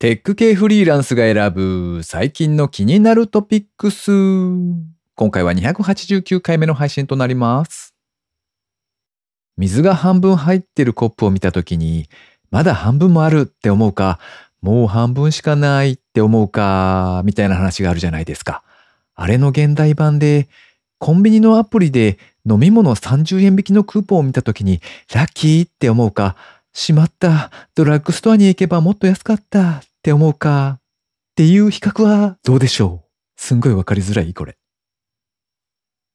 テック系フリーランスが選ぶ最近の気になるトピックス。今回は289回目の配信となります。水が半分入ってるコップを見たときに、まだ半分もあるって思うか、もう半分しかないって思うか、みたいな話があるじゃないですか。あれの現代版で、コンビニのアプリで飲み物30円引きのクーポンを見たときに、ラッキーって思うか、しまった、ドラッグストアに行けばもっと安かったって思うか、っていう比較はどうでしょう？すんごいわかりづらいこれ。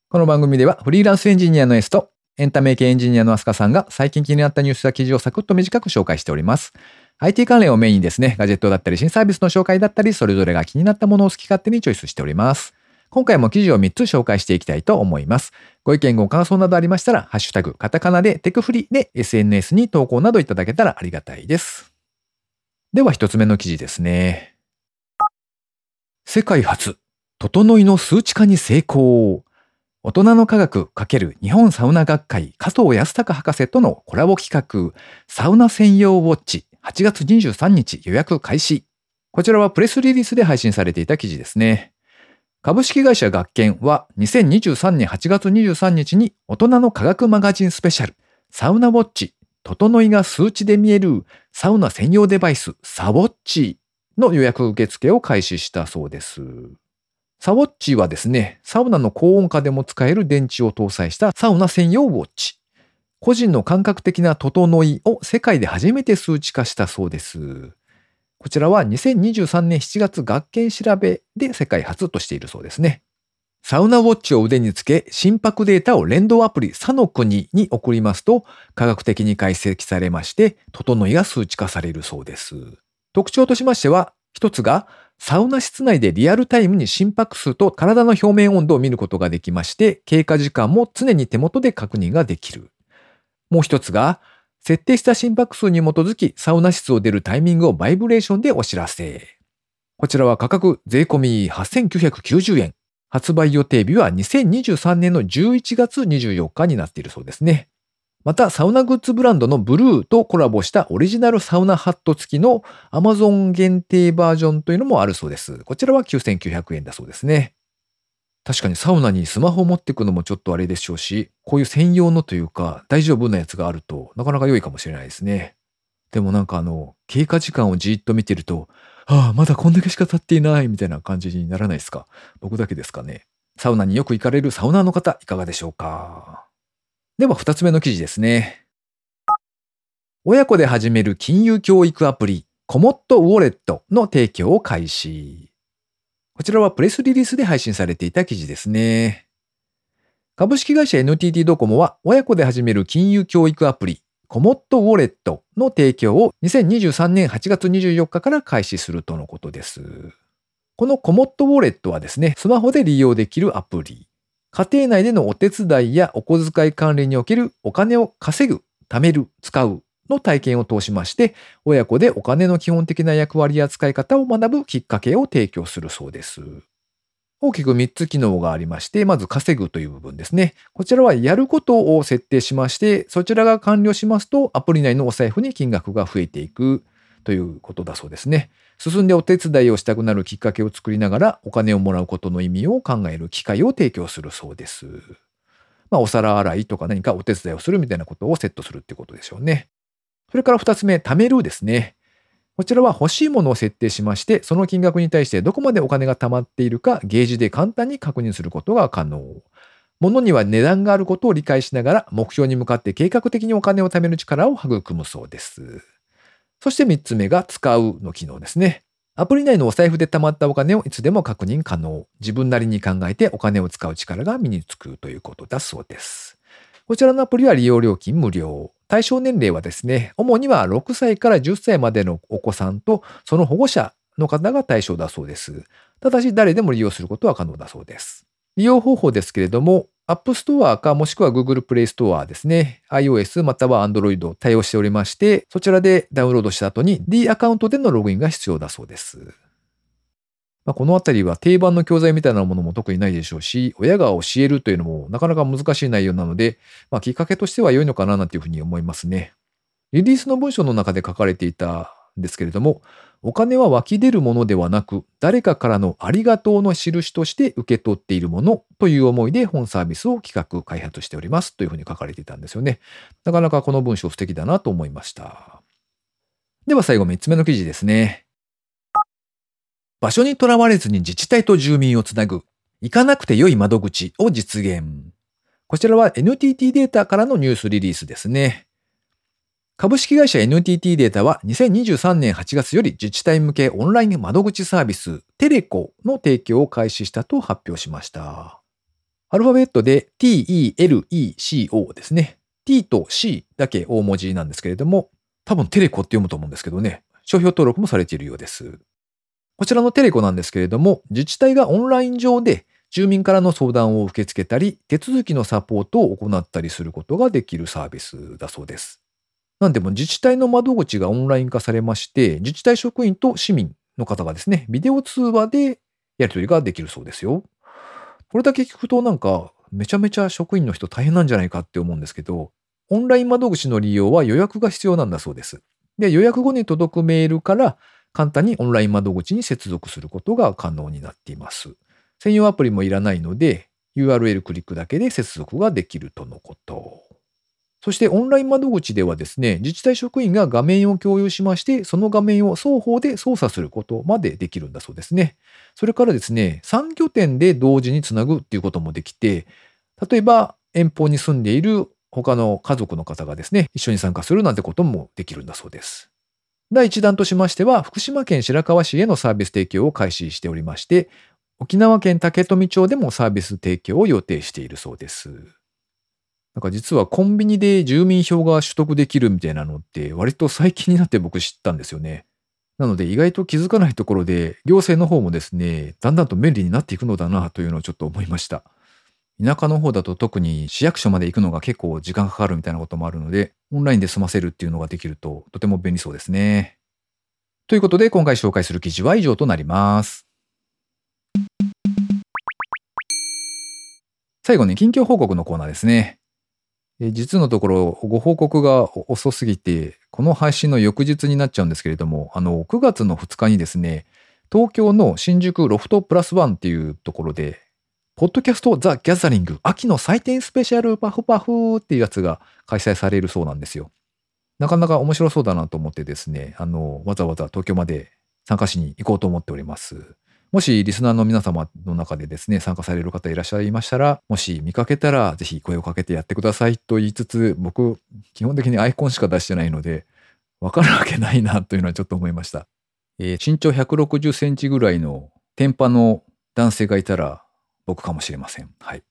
この番組ではフリーランスエンジニアの S とエンタメ系エンジニアのアスカさんが最近気になったニュースや記事をサクッと短く紹介しております。IT 関連をメインにですね、ガジェットだったり新サービスの紹介だったり、それぞれが気になったものを好き勝手にチョイスしております。今回も記事を3つ紹介していきたいと思います。ご意見ご感想などありましたら、ハッシュタグ、カタカナでテクフリで SNS に投稿などいただけたらありがたいです。では一つ目の記事ですね。世界初、整いの数値化に成功。大人の科学×日本サウナ学会加藤康隆博士とのコラボ企画、サウナ専用ウォッチ8月23日予約開始。こちらはプレスリリースで配信されていた記事ですね。株式会社学研は2023年8月23日に大人の科学マガジンスペシャルサウナウォッチ整いが数値で見えるサウナ専用デバイスサウォッチの予約受付を開始したそうです。サウォッチはですね、サウナの高温下でも使える電池を搭載したサウナ専用ウォッチ。個人の感覚的な整いを世界で初めて数値化したそうです。こちらは2023年7月学研調べで世界初としているそうですね。サウナウォッチを腕につけ、心拍データを連動アプリサノ国に送りますと、科学的に解析されまして、整いが数値化されるそうです。特徴としましては、一つが、サウナ室内でリアルタイムに心拍数と体の表面温度を見ることができまして、経過時間も常に手元で確認ができる。もう一つが、設定した心拍数に基づきサウナ室を出るタイミングをバイブレーションでお知らせ。こちらは価格税込み8990円。発売予定日は2023年の11月24日になっているそうですね。また、サウナグッズブランドのブルーとコラボしたオリジナルサウナハット付きの Amazon 限定バージョンというのもあるそうです。こちらは9900円だそうですね。確かにサウナにスマホを持っていくのもちょっとあれでしょうし、こういう専用のというか大丈夫なやつがあるとなかなか良いかもしれないですね。でもなんかあの、経過時間をじーっと見てると、ああ、まだこんだけしか経っていないみたいな感じにならないですか？僕だけですかね。サウナによく行かれるサウナーの方、いかがでしょうか？では二つ目の記事ですね。親子で始める金融教育アプリ、コモットウォレットの提供を開始。こちらはプレスリリースで配信されていた記事ですね。株式会社 NTT ドコモは親子で始める金融教育アプリ、コモットウォレットの提供を2023年8月24日から開始するとのことです。このコモットウォレットはですね、スマホで利用できるアプリ。家庭内でのお手伝いやお小遣い管理におけるお金を稼ぐ、貯める、使うの体験を通しまして、親子でお金の基本的な役割や使い方を学ぶきっかけを提供するそうです。大きく3つ機能がありまして、まず稼ぐという部分ですね。こちらはやることを設定しまして、そちらが完了しますと、アプリ内のお財布に金額が増えていくということだそうですね。進んでお手伝いをしたくなるきっかけを作りながら、お金をもらうことの意味を考える機会を提供するそうです。まあ、お皿洗いとか何かお手伝いをするみたいなことをセットするってことでしょうね。それから2つ目、貯めるですね。こちらは欲しいものを設定しまして、その金額に対してどこまでお金が貯まっているか、ゲージで簡単に確認することが可能。物には値段があることを理解しながら、目標に向かって計画的にお金を貯める力を育むそうです。そして3つ目が使うの機能ですね。アプリ内のお財布で貯まったお金をいつでも確認可能。自分なりに考えてお金を使う力が身につくということだそうです。こちらのアプリは利用料金無料。対象年齢はですね、主には6歳から10歳までのお子さんとその保護者の方が対象だそうです。ただし誰でも利用することは可能だそうです。利用方法ですけれども、App Store かもしくは Google Play Store ですね。iOS または Android を対応しておりまして、そちらでダウンロードした後に D アカウントでのログインが必要だそうです。まあ、このあたりは定番の教材みたいなものも特にないでしょうし、親が教えるというのもなかなか難しい内容なので、まあ、きっかけとしては良いのかななんていうふうに思いますね。リリースの文章の中で書かれていたんですけれども、お金は湧き出るものではなく、誰かからのありがとうの印として受け取っているものという思いで本サービスを企画、開発しておりますというふうに書かれていたんですよね。なかなかこの文章素敵だなと思いました。では最後3つ目の記事ですね。場所にとらわれずに自治体と住民をつなぐ、行かなくて良い窓口を実現。こちらは NTT データからのニュースリリースですね。株式会社 NTT データは2023年8月より自治体向けオンライン窓口サービステレコの提供を開始したと発表しました。アルファベットで TELECO ですね。T と C だけ大文字なんですけれども、多分テレコって読むと思うんですけどね、商標登録もされているようです。こちらのテレコなんですけれども、自治体がオンライン上で住民からの相談を受け付けたり、手続きのサポートを行ったりすることができるサービスだそうです。なんでも自治体の窓口がオンライン化されまして、自治体職員と市民の方がですね、ビデオ通話でやり取りができるそうですよ。これだけ聞くとなんか、めちゃめちゃ職員の人大変なんじゃないかって思うんですけど、オンライン窓口の利用は予約が必要なんだそうです。で、予約後に届くメールから簡単にオンライン窓口に接続することが可能になっています。専用アプリもいらないので、URL クリックだけで接続ができるとのこと。そしてオンライン窓口ではですね、自治体職員が画面を共有しまして、その画面を双方で操作することまでできるんだそうですね。それからですね、3拠点で同時につなぐっていうこともできて、例えば遠方に住んでいる他の家族の方がですね、一緒に参加するなんてこともできるんだそうです。第1弾としましては、福島県白河市へのサービス提供を開始しておりまして、沖縄県竹富町でもサービス提供を予定しているそうです。なんか実はコンビニで住民票が取得できるみたいなのって割と最近になって僕知ったんですよね。なので意外と気づかないところで行政の方もですね、だんだんと便利になっていくのだなというのをちょっと思いました。田舎の方だと特に市役所まで行くのが結構時間かかるみたいなこともあるので、オンラインで済ませるっていうのができるととても便利そうですね。ということで今回紹介する記事は以上となります。最後に近況報告のコーナーですね。実のところご報告が遅すぎて、この配信の翌日になっちゃうんですけれども、あの、9月の2日にですね、東京の新宿ロフトプラスワンっていうところで、ポッドキャストザ・ギャザリング秋の祭典スペシャルパフパフっていうやつが開催されるそうなんですよ。なかなか面白そうだなと思ってですね、あの、わざわざ東京まで参加しに行こうと思っております。もしリスナーの皆様の中でですね、参加される方いらっしゃいましたら、もし見かけたらぜひ声をかけてやってくださいと言いつつ、僕、基本的にアイコンしか出してないので、わかるわけないなというのはちょっと思いました。えー、身長160センチぐらいの天パの男性がいたら僕かもしれません。はい。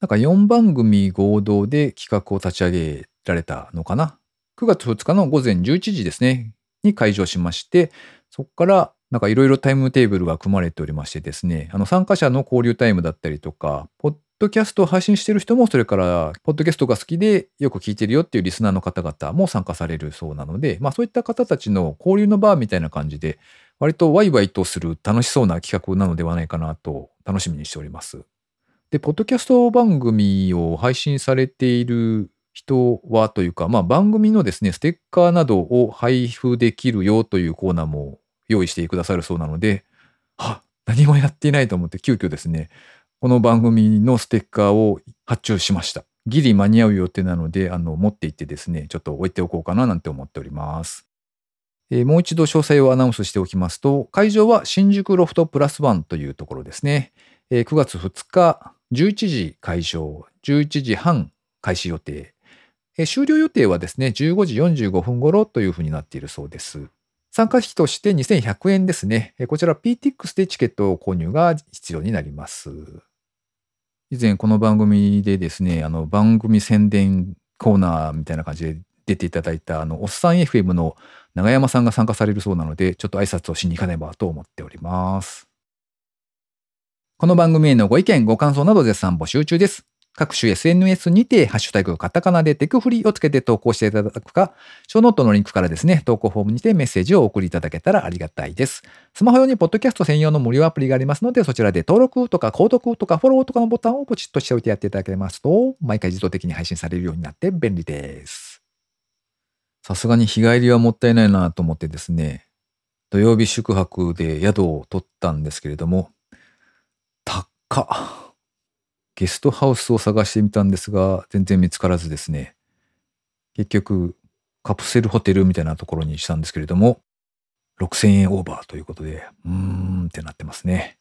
なんか4番組合同で企画を立ち上げられたのかな？9月2日の午前11時ですね、に会場しまして、そこからなんかいろいろタイムテーブルが組まれておりましてですね、あの参加者の交流タイムだったりとか、ポッドキャストを配信している人も、それから、ポッドキャストが好きでよく聞いてるよっていうリスナーの方々も参加されるそうなので、まあそういった方たちの交流の場みたいな感じで、割とワイワイとする楽しそうな企画なのではないかなと楽しみにしております。で、ポッドキャスト番組を配信されている人はというか、まあ番組のですね、ステッカーなどを配布できるよというコーナーも用意してくださるそうなので、あ、何もやっていないと思って急遽ですね、この番組のステッカーを発注しました。ギリ間に合う予定なので、あの、持って行ってですね、ちょっと置いておこうかななんて思っております。えー、もう一度詳細をアナウンスしておきますと、会場は新宿ロフトプラスワンというところですね。えー、9月2日、11時開場、11時半開始予定。えー、終了予定はですね、15時45分頃というふうになっているそうです。参加費として2100円ですね。こちら PTX でチケット購入が必要になります。以前この番組でですね、あの番組宣伝コーナーみたいな感じで出ていただいたあのおっさん FM の長山さんが参加されるそうなので、ちょっと挨拶をしに行かねばと思っております。この番組へのご意見、ご感想など絶賛募集中です。各種 SNS にて、ハッシュタグカタカナでテクフリーをつけて投稿していただくか、ショーノートのリンクからですね、投稿フォームにてメッセージをお送りいただけたらありがたいです。スマホ用にポッドキャスト専用の無料アプリがありますので、そちらで登録とか購読とかフォローとかのボタンをポチッとしておいてやっていただけますと、毎回自動的に配信されるようになって便利です。さすがに日帰りはもったいないなと思ってですね、土曜日宿泊で宿を取ったんですけれども、高っ。ゲストハウスを探してみたんですが、全然見つからずですね。結局、カプセルホテルみたいなところにしたんですけれども、6000円オーバーということで、うーんってなってますね。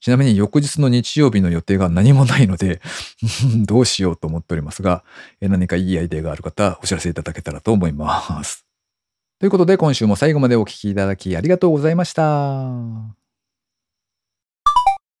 ちなみに翌日の日曜日の予定が何もないので どうしようと思っておりますが、何かいいアイデアがある方、お知らせいただけたらと思います。ということで今週も最後までお聴きいただきありがとうございました。